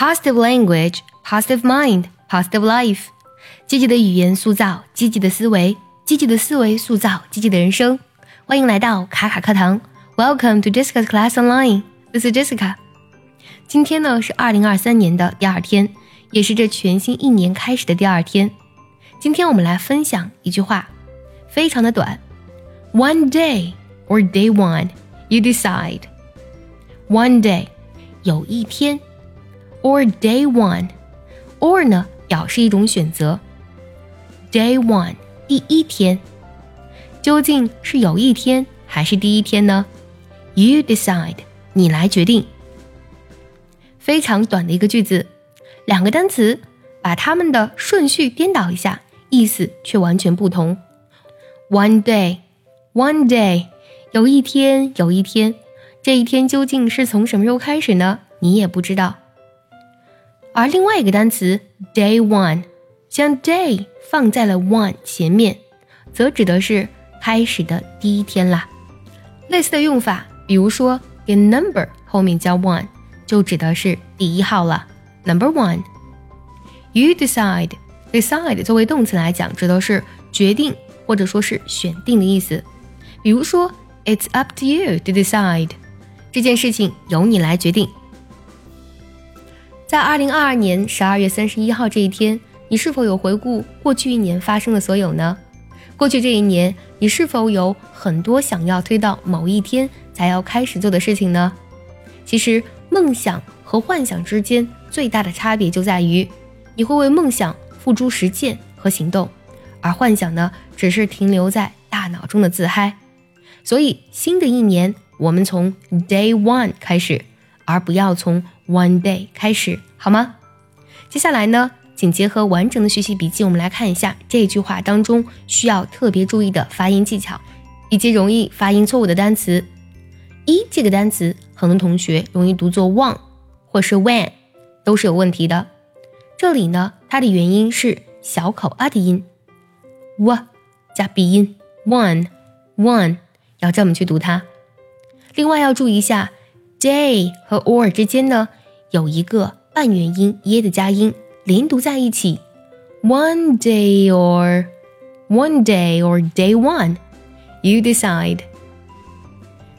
Positive language, positive mind, positive life。积极的语言塑造积极的思维，积极的思维塑造积极的人生。欢迎来到卡卡课堂，Welcome to Jessica's Class Online。This is Jessica。今天呢是二零二三年的第二天，也是这全新一年开始的第二天。今天我们来分享一句话，非常的短。One day or day one, you decide. One day，有一天。 Or day one, or 呢表示一种选择。Day one 第一天，究竟是有一天还是第一天呢？You decide，你来决定。非常短的一个句子，两个单词，把它们的顺序颠倒一下，意思却完全不同。One day, one day，有一天，有一天，这一天究竟是从什么时候开始呢？你也不知道。而另外一个单词 day one，将 day 放在了 one 前面，则指的是开始的第一天啦。类似的用法，比如说给 number 后面加 one，就指的是第一号了。Number one。You decide decide 作为动词来讲，指的是决定或者说是选定的意思。比如说，It's up to you to decide，这件事情由你来决定。在二零二二年十二月三十一号这一天，你是否有回顾过去一年发生的所有呢？过去这一年，你是否有很多想要推到某一天才要开始做的事情呢？其实，梦想和幻想之间最大的差别就在于，你会为梦想付诸实践和行动，而幻想呢，只是停留在大脑中的自嗨。所以，新的一年，我们从 Day One 开始，而不要从。One day 开始好吗？接下来呢，请结合完整的学习笔记，我们来看一下这句话当中需要特别注意的发音技巧，以及容易发音错误的单词。一这个单词，很多同学容易读作 one 或是 when，都是有问题的。这里呢，它的元音是小口啊的音，w 加鼻音，one one 要这么去读它。另外要注意一下，day 和 or 之间呢。有一个半元音耶的加音连读在一起，one day or one day or day one, you decide。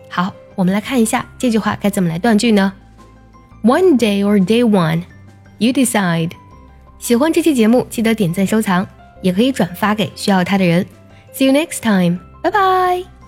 好，我们来看一下这句话该怎么来断句呢？One day or day one, you decide。喜欢这期节目，记得点赞收藏，也可以转发给需要它的人。See you next time，拜拜。